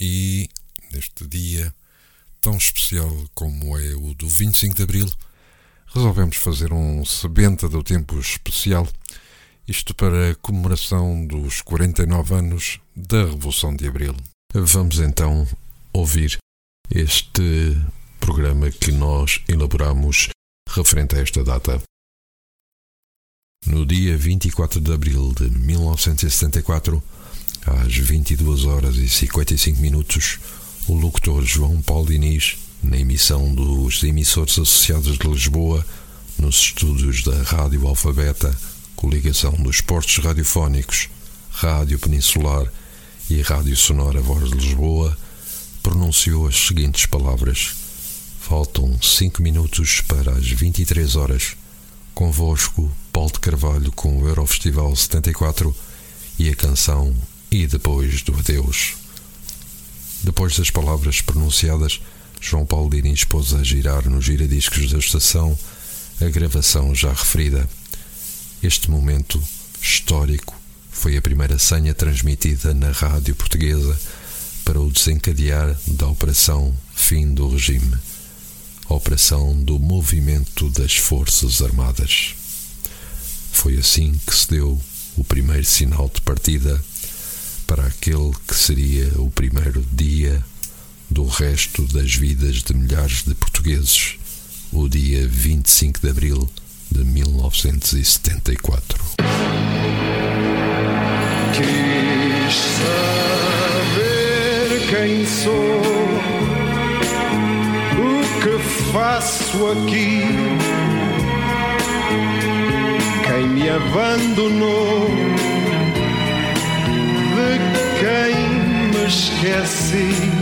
E neste dia tão especial como é o do 25 de Abril, resolvemos fazer um sebenta do tempo especial, isto para a comemoração dos 49 anos da Revolução de Abril. Vamos então ouvir este programa que nós elaboramos referente a esta data. No dia 24 de abril de 1974, às 22 horas e 55 minutos, o locutor João Paulo Diniz, na emissão dos emissores associados de Lisboa, nos estúdios da Rádio Alfabeta, coligação dos portos radiofónicos, Rádio Peninsular e Rádio Sonora Voz de Lisboa, pronunciou as seguintes palavras: Faltam 5 minutos para as 23 horas. Convosco, Paulo de Carvalho com o Eurofestival 74 e a canção e depois do adeus. Depois das palavras pronunciadas, João Paulo Diniz pôs a girar nos giradiscos da estação a gravação já referida. Este momento histórico foi a primeira senha transmitida na rádio portuguesa para o desencadear da Operação Fim do Regime, a Operação do Movimento das Forças Armadas. Foi assim que se deu o primeiro sinal de partida para aquele que seria o primeiro dia do resto das vidas de milhares de portugueses, o dia 25 de abril de 1974. Quis saber quem sou, o que faço aqui, quem me abandonou esqueci.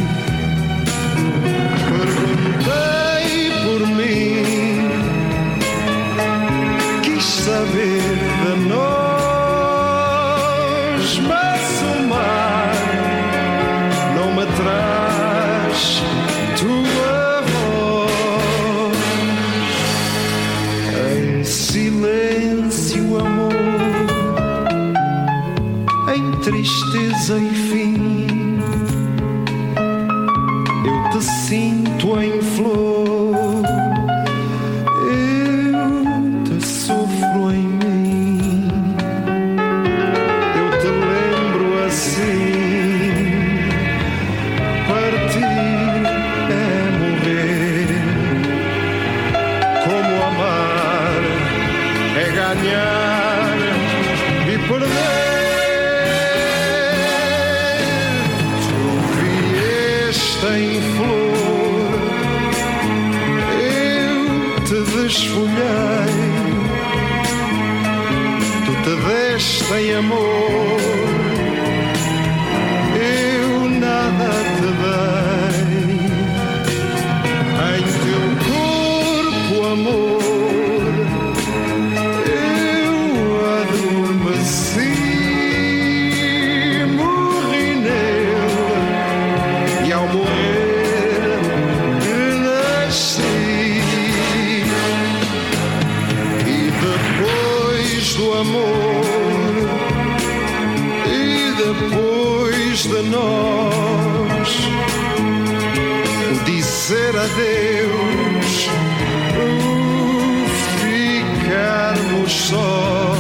Depois de nós, o dizer adeus, o ficarmos sós,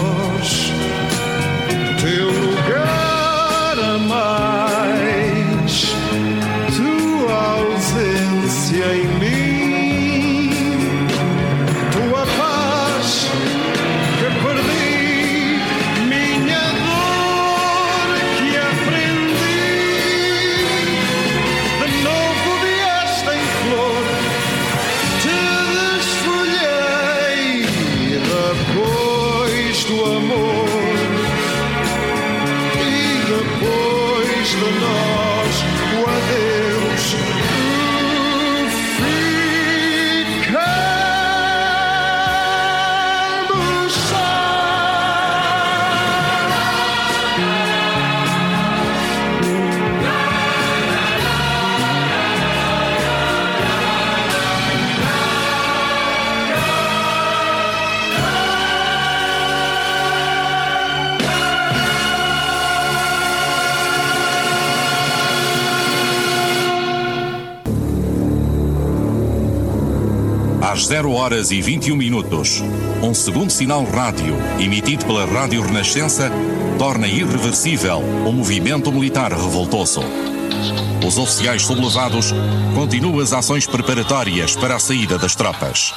às 0 horas e 21 minutos, um segundo sinal rádio, emitido pela Rádio Renascença, torna irreversível o movimento militar revoltoso. Os oficiais sublevados continuam as ações preparatórias para a saída das tropas.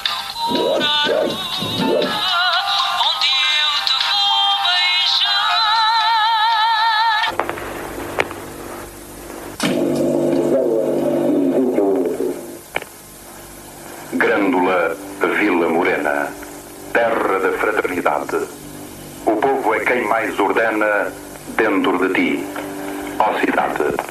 Ordena dentro de ti, ó cidade.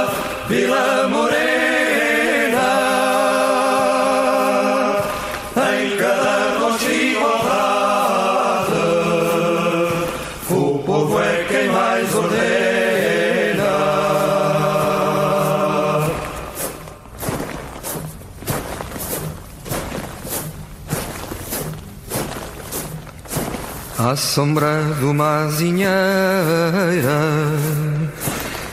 Vila Morena, em cada rosto igualdade, o povo é quem mais ordena. À sombra de uma azinheira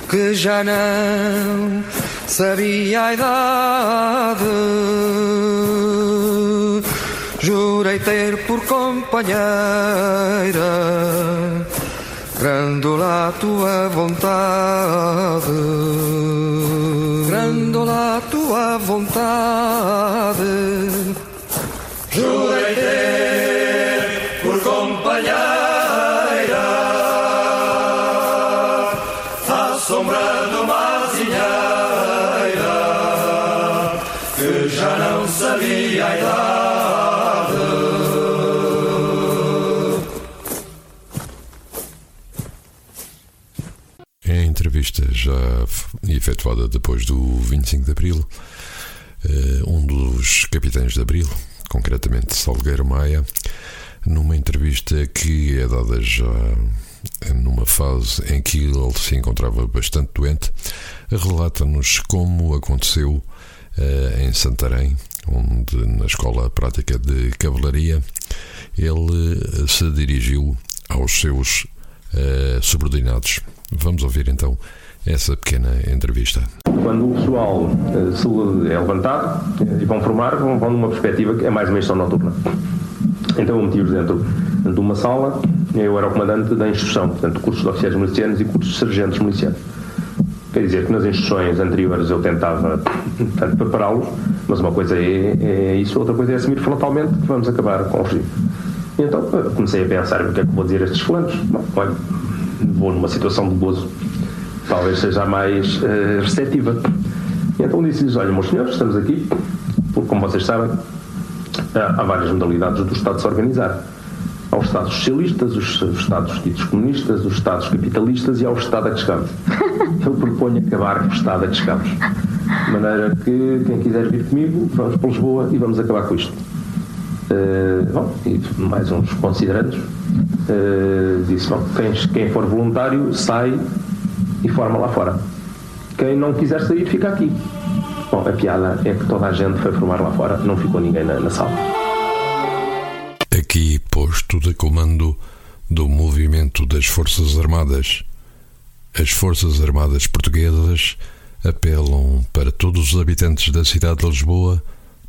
que já não sabia a idade. Jurei ter por companheira Grândola a tua vontade Grândola a tua vontade já efetuada depois do 25 de Abril, eh, um dos capitães de Abril, concretamente Salgueiro Maia, numa entrevista que é dada já numa fase em que ele se encontrava bastante doente, relata-nos como aconteceu eh, em Santarém, onde na Escola Prática de Cavalaria ele eh, se dirigiu aos seus eh, subordinados. Vamos ouvir então essa pequena entrevista. Quando o pessoal eh, é levantado e vão formar, vão, numa perspectiva que é mais uma instrução noturna. Então eu meti-os dentro de uma sala, eu era o comandante da instrução, portanto, cursos de oficiais milicianos e cursos de sargentos milicianos. Quer dizer que nas instruções anteriores eu tentava prepará-los, mas uma coisa é, é isso, outra coisa é assumir frontalmente que vamos acabar com o regime. Então eh, comecei a pensar o que é que vou dizer a estes fulanos. Bom, olha, vou numa situação de gozo, talvez seja a mais eh, receptiva. E então disse-lhes: Olha, meus senhores, estamos aqui, porque, como vocês sabem, há, várias modalidades do Estado se organizar. Há os Estados socialistas, os, os Estados ditos comunistas, os Estados capitalistas e há o Estado a que chegamos. Eu proponho acabar com o Estado a que chegamos. De maneira que quem quiser vir comigo, vamos para Lisboa e vamos acabar com isto. Uh, bom, e mais uns considerantes. Uh, disse, bom, quem, quem for voluntário sai e forma lá fora. Quem não quiser sair, fica aqui. Bom, a piada é que toda a gente foi formar lá fora, não ficou ninguém na, na sala. Aqui posto de comando do movimento das Forças Armadas. As Forças Armadas Portuguesas apelam para todos os habitantes da cidade de Lisboa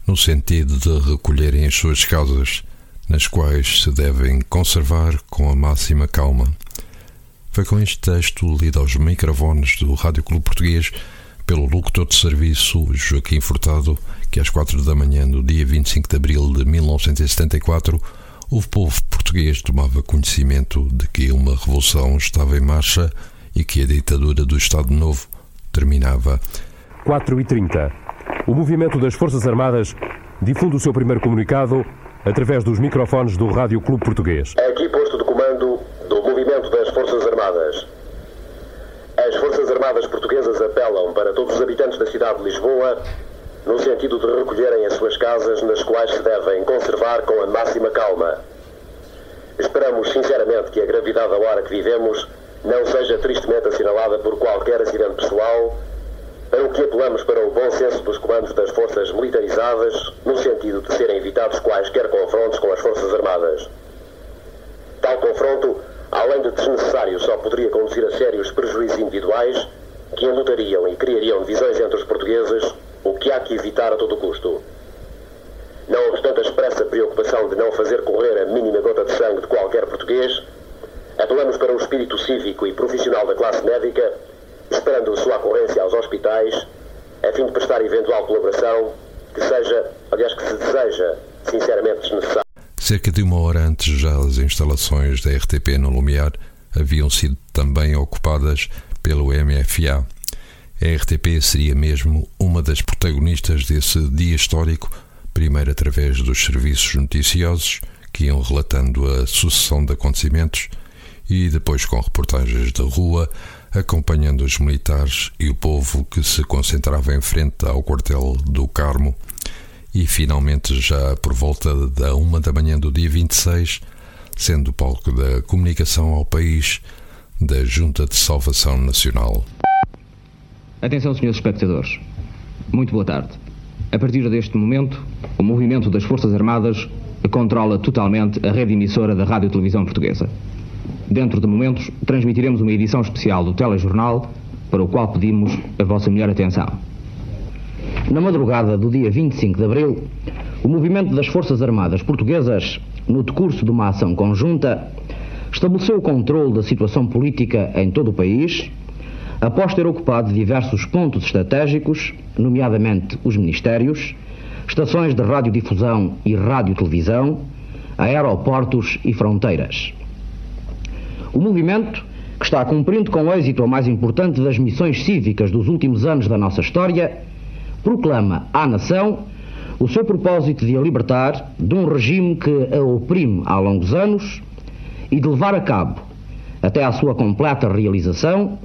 no sentido de recolherem as suas causas, nas quais se devem conservar com a máxima calma. Foi com este texto lido aos microfones do Rádio Clube Português pelo locutor de serviço Joaquim Furtado que às quatro da manhã do dia 25 de abril de 1974 o povo português tomava conhecimento de que uma revolução estava em marcha e que a ditadura do Estado Novo terminava. 4 e 30. O movimento das Forças Armadas difunde o seu primeiro comunicado através dos microfones do Rádio Clube Português. Aqui posto de comando do movimento das Forças Armadas. As Armadas Portuguesas apelam para todos os habitantes da cidade de Lisboa no sentido de recolherem as suas casas, nas quais se devem conservar com a máxima calma. Esperamos sinceramente que a gravidade da hora que vivemos não seja tristemente assinalada por qualquer acidente pessoal, para o que apelamos para o bom senso dos comandos das forças militarizadas, no sentido de serem evitados quaisquer confrontos com as Forças Armadas. Tal confronto, além de desnecessário, só poderia conduzir a sérios prejuízos individuais que enlutariam e criariam divisões entre os portugueses, o que há que evitar a todo custo. Não obstante a expressa preocupação de não fazer correr a mínima gota de sangue de qualquer português, apelamos para o espírito cívico e profissional da classe médica, esperando sua ocorrência aos hospitais, a fim de prestar eventual colaboração que seja, aliás, que se deseja, sinceramente desnecessária. Cerca de uma hora antes já as instalações da RTP no Lumiar haviam sido também ocupadas pelo MFA. A RTP seria mesmo uma das protagonistas desse dia histórico, primeiro através dos serviços noticiosos, que iam relatando a sucessão de acontecimentos, e depois com reportagens da rua, acompanhando os militares e o povo que se concentrava em frente ao quartel do Carmo, e finalmente já por volta da uma da manhã do dia 26, sendo o palco da comunicação ao país da Junta de Salvação Nacional. Atenção, senhores espectadores. Muito boa tarde. A partir deste momento, o movimento das Forças Armadas controla totalmente a rede emissora da Rádio Televisão Portuguesa. Dentro de momentos, transmitiremos uma edição especial do telejornal, para o qual pedimos a vossa melhor atenção. Na madrugada do dia 25 de abril, o movimento das Forças Armadas Portuguesas, no decurso de uma ação conjunta, estabeleceu o controle da situação política em todo o país após ter ocupado diversos pontos estratégicos, nomeadamente os ministérios, estações de radiodifusão e radiotelevisão, aeroportos e fronteiras. O movimento, que está cumprindo com êxito a mais importante das missões cívicas dos últimos anos da nossa história, proclama à nação o seu propósito de a libertar de um regime que a oprime há longos anos e de levar a cabo, até à sua completa realização,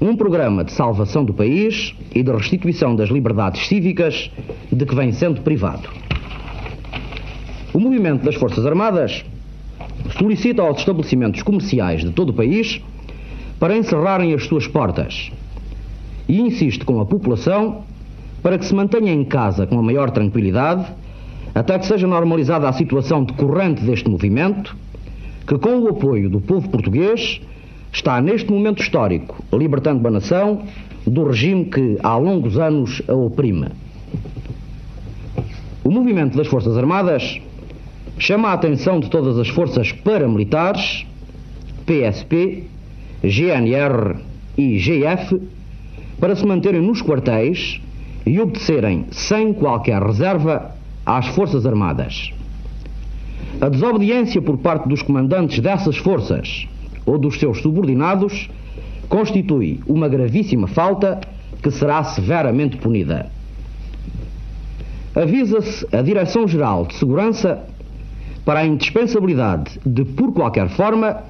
um programa de salvação do país e de restituição das liberdades cívicas de que vem sendo privado. O movimento das Forças Armadas solicita aos estabelecimentos comerciais de todo o país para encerrarem as suas portas e insiste com a população para que se mantenha em casa com a maior tranquilidade até que seja normalizada a situação decorrente deste movimento, que com o apoio do povo português está neste momento histórico libertando a nação do regime que há longos anos a oprime. O movimento das Forças Armadas chama a atenção de todas as forças paramilitares, PSP, GNR e GF, para se manterem nos quartéis e obedecerem sem qualquer reserva às Forças Armadas. A desobediência por parte dos comandantes dessas forças ou dos seus subordinados constitui uma gravíssima falta que será severamente punida. Avisa-se a Direção-Geral de Segurança para a indispensabilidade de, por qualquer forma,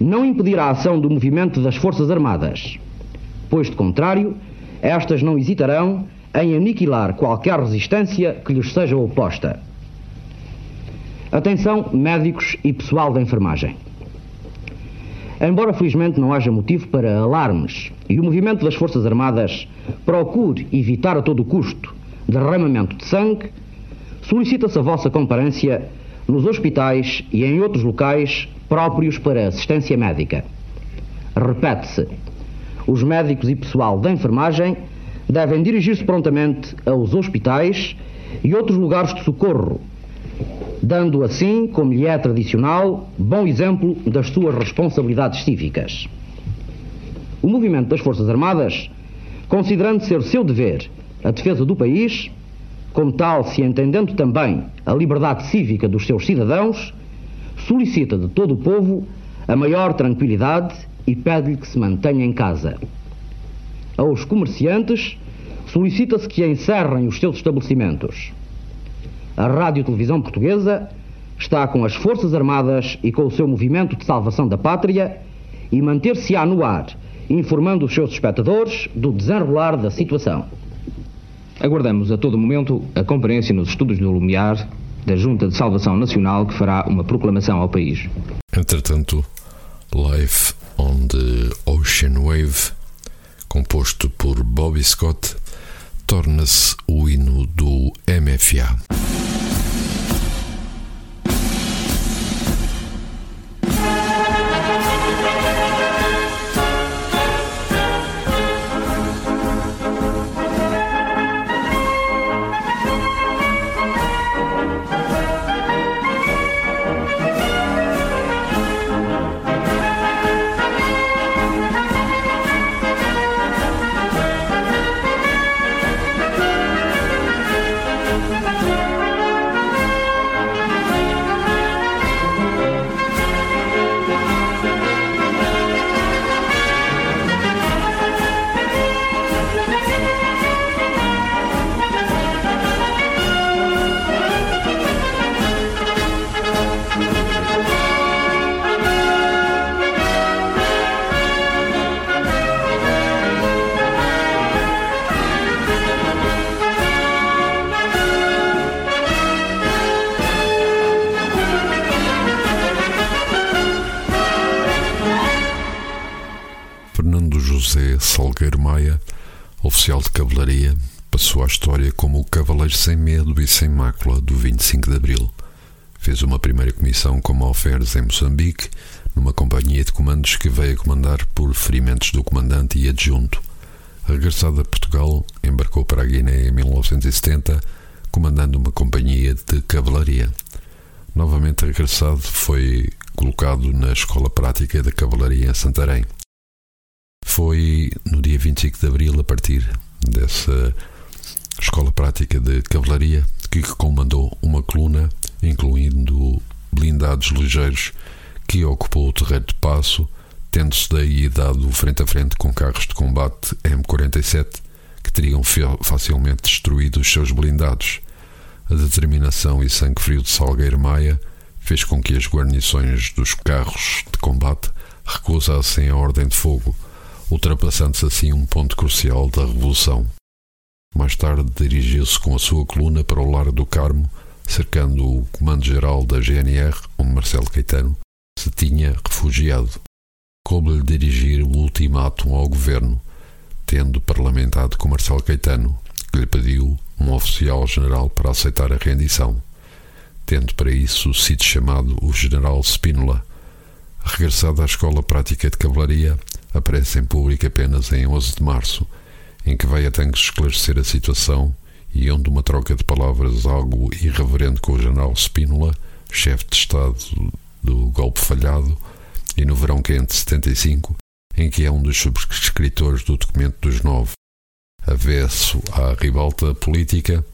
não impedir a ação do movimento das Forças Armadas, pois, de contrário, estas não hesitarão em aniquilar qualquer resistência que lhes seja oposta. Atenção, médicos e pessoal da enfermagem. Embora felizmente não haja motivo para alarmes e o movimento das Forças Armadas procure evitar a todo custo derramamento de sangue, solicita-se a vossa comparência nos hospitais e em outros locais próprios para assistência médica. Repete-se: os médicos e pessoal da enfermagem devem dirigir-se prontamente aos hospitais e outros lugares de socorro, dando assim, como lhe é tradicional, bom exemplo das suas responsabilidades cívicas. O movimento das Forças Armadas, considerando ser seu dever a defesa do país, como tal se entendendo também a liberdade cívica dos seus cidadãos, solicita de todo o povo a maior tranquilidade e pede-lhe que se mantenha em casa. Aos comerciantes, solicita-se que encerrem os seus estabelecimentos. A Rádio Televisão Portuguesa está com as Forças Armadas e com o seu movimento de salvação da pátria e manter-se-á no ar, informando os seus espectadores do desenrolar da situação. Aguardamos a todo momento a conferência nos estudos do Lumiar da Junta de Salvação Nacional que fará uma proclamação ao país. Entretanto, Life on the Ocean Wave, composto por Bobby Scott, torna-se o hino do MFA. Como o cavaleiro sem medo e sem mácula do 25 de Abril. Fez uma primeira comissão como alferes em Moçambique, numa companhia de comandos que veio a comandar por ferimentos do comandante e adjunto. Regressado a Portugal, embarcou para a Guiné em 1970, comandando uma companhia de cavalaria. Novamente regressado, foi colocado na Escola Prática da Cavalaria em Santarém. Foi no dia 25 de abril, a partir dessa escola prática de cavalaria, que comandou uma coluna, incluindo blindados ligeiros, que ocupou o terreiro de passo, tendo-se daí dado frente a frente com carros de combate M47 que teriam facilmente destruído os seus blindados. A determinação e sangue frio de Salgueiro Maia fez com que as guarnições dos carros de combate recusassem a ordem de fogo ultrapassando-se assim um ponto crucial da Revolução. Mais tarde dirigiu-se com a sua coluna para o Lar do Carmo, cercando o comando-geral da GNR, onde Marcelo Caetano se tinha refugiado. Coube-lhe dirigir o ultimátum ao governo, tendo parlamentado com Marcelo Caetano, que lhe pediu um oficial-general para aceitar a rendição, tendo para isso sido chamado o general Spínola. Regressado à escola prática de cavalaria, aparece em público apenas em 11 de março, em que vai a tanques esclarecer a situação e onde uma troca de palavras algo irreverente com o general Spínola, chefe de Estado do golpe falhado, e no verão quente de 75, em que é um dos subscritores do documento dos nove. Avesso à ribalta política,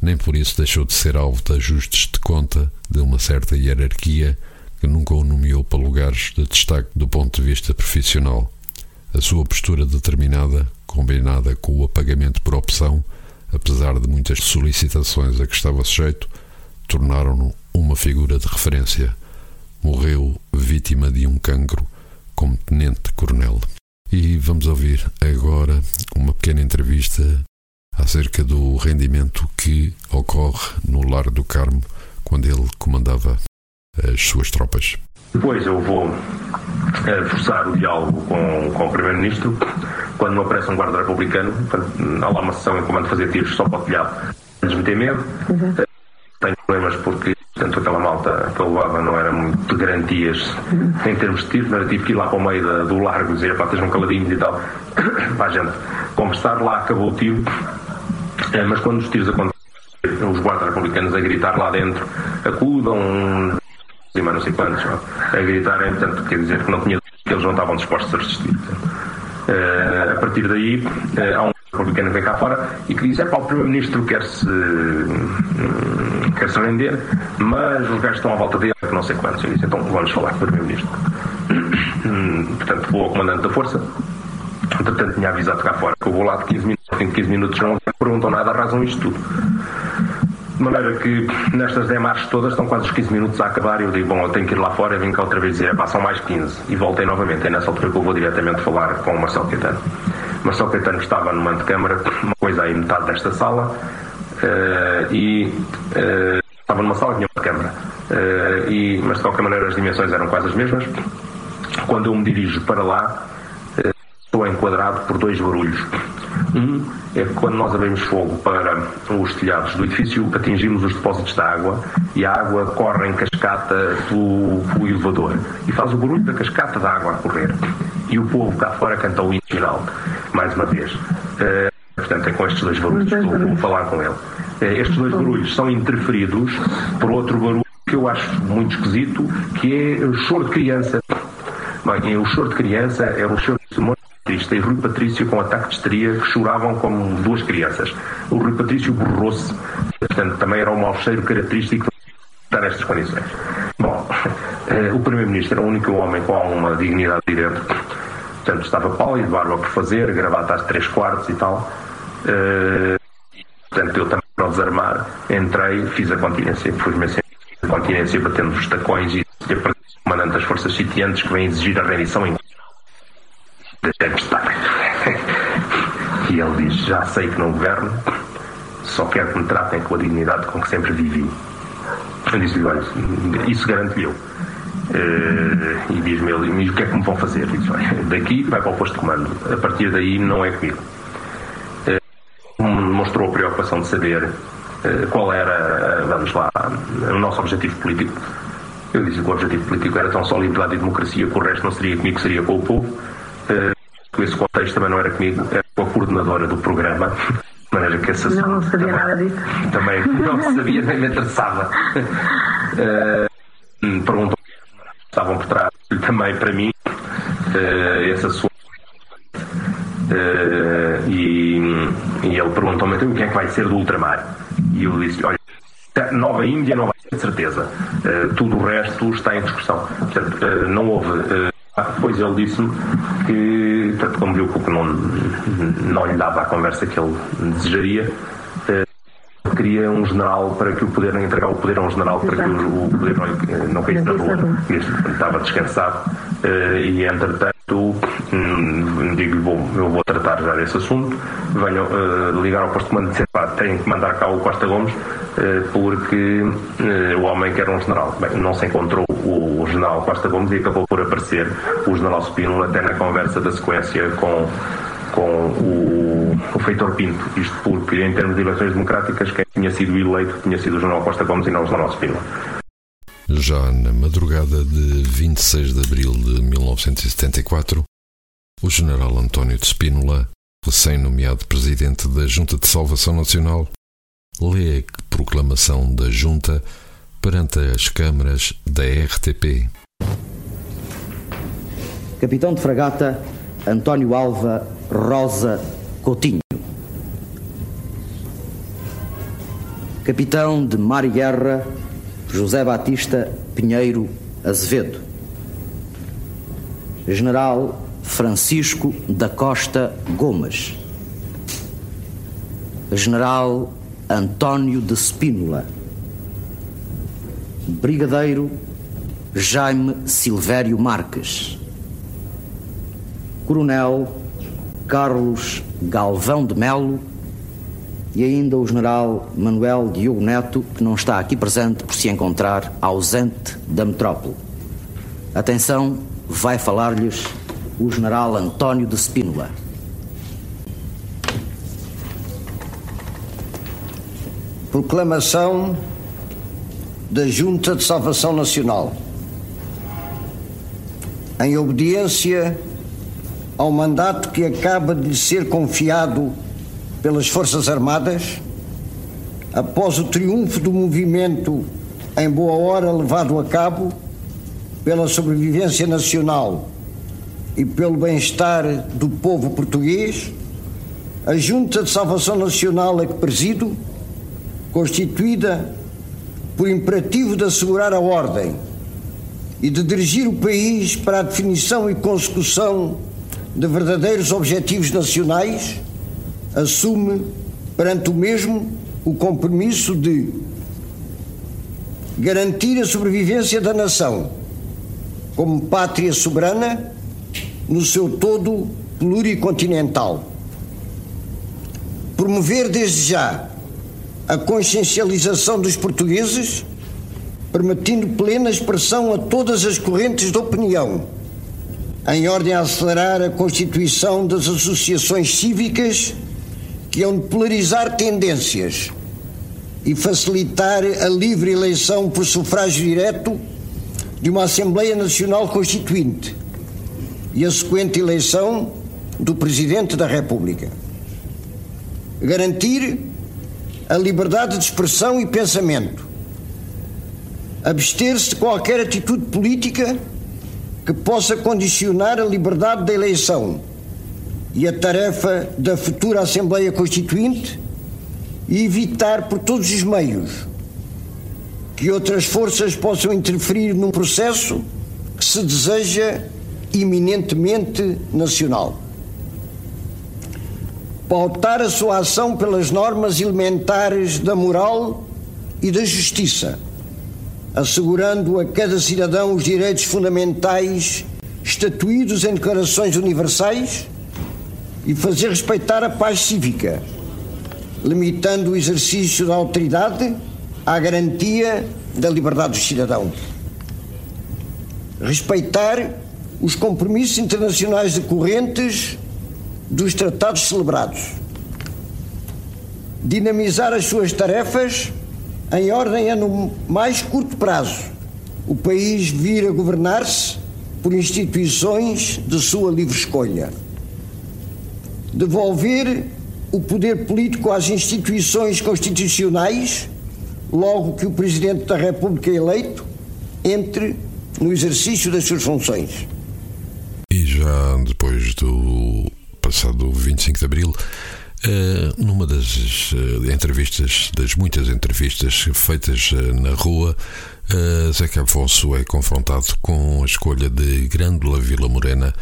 nem por isso deixou de ser alvo de ajustes de conta de uma certa hierarquia que nunca o nomeou para lugares de destaque do ponto de vista profissional. A sua postura determinada, combinada com o apagamento por opção, apesar de muitas solicitações a que estava sujeito, tornaram-no uma figura de referência. Morreu vítima de um cancro como tenente-coronel. E vamos ouvir agora uma pequena entrevista acerca do rendimento que ocorre no Lar do Carmo quando ele comandava as suas tropas. Depois eu vou eh, forçar o diálogo com, com o Primeiro-Ministro. Quando me aparece um guarda republicano, há lá uma sessão em comando fazer tiros só para o telhado, antes de me ter medo. Uhum. Tenho problemas porque Portanto, aquela malta que eu levava não era muito de garantias em termos de tiros, mas tive que ir lá para o meio da, do largo e dizer, pá, estejam caladinhos e tal, para a gente conversar. Lá acabou o tiro, é, mas quando os tiros aconteceram, os guardas republicanos a gritar lá dentro, acudam, não sei quantos, a gritarem, portanto, quer dizer que não tinha que eles não estavam dispostos a resistir. Uh, a partir daí, uh, há um republicano que vem cá fora e que diz: é para o Primeiro-Ministro quer-se uh, quer -se render, mas os gajos estão à volta dele, não sei quantos. Eu disse: então vamos falar com o Primeiro-Ministro. Portanto, vou ao comandante da Força. Entretanto, tinha avisado cá fora que eu vou lá de 15 minutos, de 15 minutos, não perguntam nada, arrasam isto tudo. Maneira que nestas demarches todas estão quase os 15 minutos a acabar e eu digo, bom, eu tenho que ir lá fora e venho cá outra vez dizer, passam mais 15 e voltei novamente. É nessa altura que eu vou diretamente falar com o Marcelo Caetano. Marcelo Caetano estava numa antecâmara, uma coisa aí metade desta sala, uh, e uh, estava numa sala que tinha uma câmara. Uh, e, mas de qualquer maneira as dimensões eram quase as mesmas. Quando eu me dirijo para lá, estou enquadrado por dois barulhos. Um é que quando nós abrimos fogo para os telhados do edifício, atingimos os depósitos de água e a água corre em cascata do elevador e faz o barulho da cascata da água a correr. E o povo cá fora canta o hino final, mais uma vez. Uh, portanto, é com estes dois barulhos que eu vou falar com ele. Uh, estes dois barulhos são interferidos por outro barulho que eu acho muito esquisito, que é o choro de criança. Bem, o choro de criança é o choro de Batista e Rui Patrício com ataque de histeria que choravam como duas crianças. O Rui Patrício borrou-se, portanto também era um mau cheiro característico de nestas condições. Bom, eh, o Primeiro-Ministro era o único homem com alguma dignidade de dentro. Portanto, estava pálido, barba por fazer, gravata às três quartos e tal. Uh, portanto, eu também, para desarmar, entrei, fiz a continência, pus-me a continência batendo os tacões e o comandante das forças sitiantes que vem exigir a rendição em deve estar. E ele diz: Já sei que não governo, só quero que me tratem com a dignidade com que sempre vivi. Eu disse-lhe: Olha, isso garanto-lhe eu. Uh, e diz-me ele: o que é que me vão fazer? Diz, daqui vai para o posto de comando, a partir daí não é comigo. Uh, mostrou a preocupação de saber uh, qual era, vamos lá, o nosso objetivo político. Eu disse que o objetivo político era tão só liberdade e democracia, que o resto não seria comigo, seria com o povo. Nesse contexto também não era comigo, era com a coordenadora do programa. De maneira que essa não, não sabia também, nada disso. Também não sabia, nem me interessava. Uh, perguntou estavam por trás também para mim uh, esse assunto. Uh, e, e ele perguntou-me então, o que é que vai ser do ultramar. E eu disse: olha, Nova Índia não vai ter certeza. Uh, tudo o resto está em discussão. Portanto, uh, não houve depois ele disse-me que, portanto, como viu que não, não lhe dava a conversa que ele desejaria, eh, queria um general para que o poder entregar o poder a um general para que o, poder não, não caísse na rua. Estava descansado eh, e, entretanto, hum, digo-lhe, bom, eu vou tratar já desse assunto, venham uh, ligar ao posto de comando e dizer, pá, têm que mandar cá o Costa Gomes uh, porque uh, o homem quer um general. Bem, não se encontrou o, o general Costa Gomes e acabou por aparecer o general Spínola até na conversa da sequência com com o, o Feitor Pinto, isto porque em termos de eleições democráticas quem tinha sido eleito tinha sido o general Costa Gomes e não o general Spínola. Já na madrugada de 26 de abril de 1974, o general António de Spínola, recém-nomeado presidente da Junta de Salvação Nacional, lê a proclamação da Junta perante as câmaras da RTP. Capitão de Fragata António Alva Rosa Coutinho. Capitão de Mar e Guerra José Batista Pinheiro Azevedo. General Francisco da Costa Gomes. General António de Spínola. Brigadeiro Jaime Silvério Marques. Coronel Carlos Galvão de Melo e ainda o general Manuel Diogo Neto, que não está aqui presente por se encontrar ausente da metrópole. Atenção, vai falar-lhes o general António de Spínola. Proclamação da Junta de Salvação Nacional. Em obediência ao mandato que acaba de ser confiado pelas Forças Armadas, após o triunfo do movimento em boa hora levado a cabo pela sobrevivência nacional e pelo bem-estar do povo português, a Junta de Salvação Nacional a que presido, constituída por imperativo de assegurar a ordem e de dirigir o país para a definição e consecução de verdadeiros objetivos nacionais, assume perante o mesmo o compromisso de garantir a sobrevivência da nação como pátria soberana no seu todo pluricontinental. Promover desde já a consciencialização dos portugueses, permitindo plena expressão a todas as correntes de opinião, em ordem a acelerar a constituição das associações cívicas que hão de polarizar tendências e facilitar a livre eleição por sufrágio direto de uma Assembleia Nacional Constituinte e a sequente eleição do Presidente da República. Garantir a liberdade de expressão e pensamento. Abster-se de qualquer atitude política que possa condicionar a liberdade da eleição e a tarefa da futura Assembleia Constituinte e evitar por todos os meios que outras forças possam interferir num processo que se deseja eminentemente nacional. Pautar a sua ação pelas normas elementares da moral e da justiça, assegurando a cada cidadão os direitos fundamentais estatuídos em declarações universais e fazer respeitar a paz cívica, limitando o exercício da autoridade à garantia da liberdade dos cidadãos. Respeitar os compromissos internacionais decorrentes dos tratados celebrados. Dinamizar as suas tarefas em ordem a, no mais curto prazo, o país vir a governar-se por instituições de sua livre escolha. Devolver o poder político às instituições constitucionais, logo que o Presidente da República eleito entre no exercício das suas funções. E já depois do passado 25 de Abril, uh, numa das uh, entrevistas, das muitas entrevistas feitas uh, na rua, Zeca Afonso é confrontado com a escolha de Grândola Vila Morena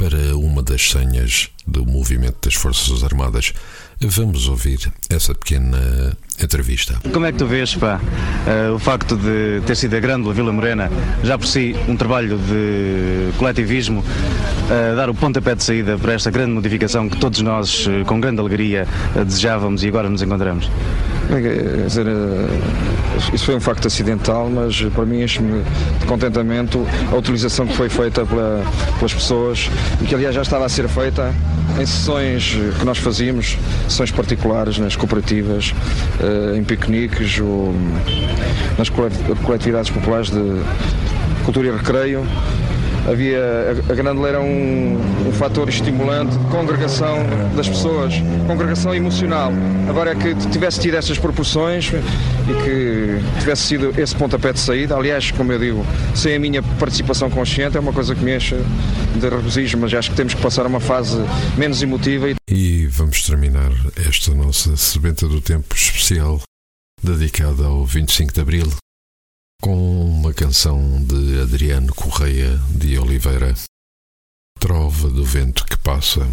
para uma das senhas do movimento das Forças Armadas. Vamos ouvir essa pequena entrevista. Como é que tu vês pá, uh, o facto de ter sido a grande Vila Morena, já por si um trabalho de coletivismo, uh, dar o pontapé de saída para esta grande modificação que todos nós, uh, com grande alegria, desejávamos e agora nos encontramos? Quer dizer, isso foi um facto acidental, mas para mim enche-me de contentamento a utilização que foi feita pela, pelas pessoas e que aliás já estava a ser feita em sessões que nós fazíamos, sessões particulares nas cooperativas, em piqueniques, ou nas coletividades populares de cultura e recreio havia a, a Grândola era um, um fator estimulante de congregação das pessoas, congregação emocional. Agora é que tivesse tido essas proporções e que tivesse sido esse pontapé de saída, aliás, como eu digo, sem a minha participação consciente, é uma coisa que me enche de regozijo, mas acho que temos que passar a uma fase menos emotiva. E vamos terminar esta nossa sebenta do tempo especial dedicada ao 25 de Abril com uma canção de Adriano Correia de Oliveira, Trova do Vento que Passa.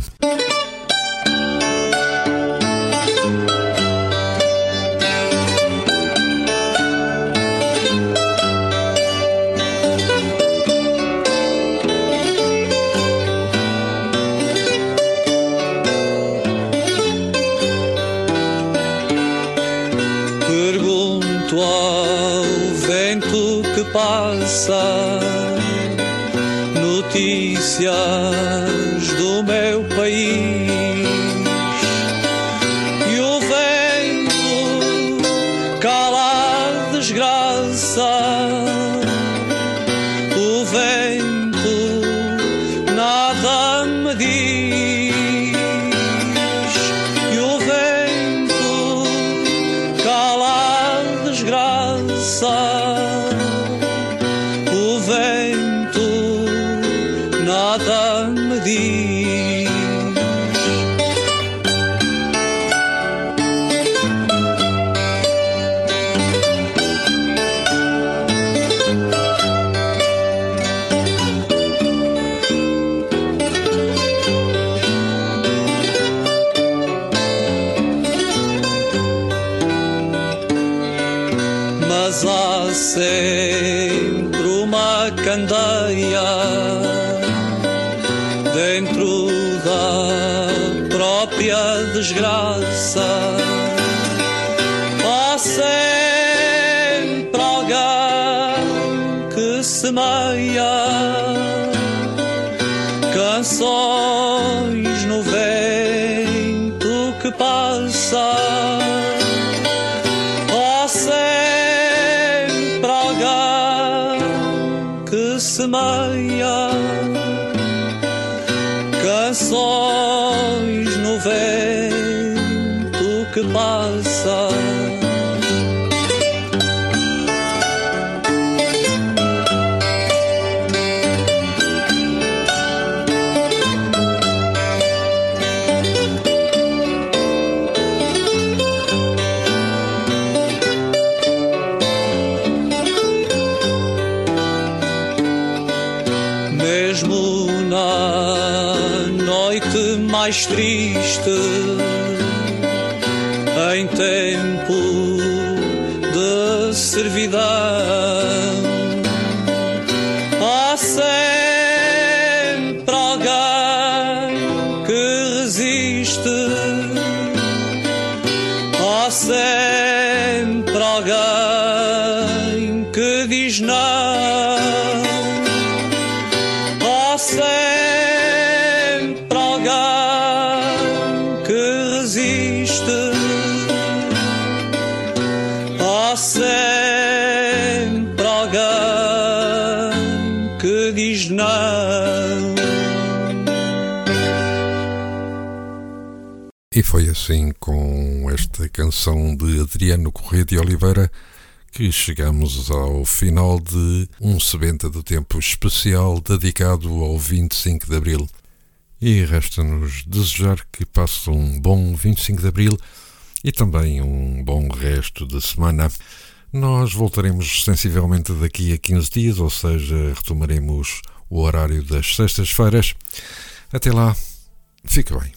Desgraça. Triste, foi assim com esta canção de Adriano Corrêa de Oliveira que chegamos ao final de um Sebenta do Tempo especial dedicado ao 25 de Abril. E resta-nos desejar que passe um bom 25 de Abril e também um bom resto de semana. Nós voltaremos sensivelmente daqui a 15 dias, ou seja, retomaremos o horário das sextas-feiras. Até lá, fique bem.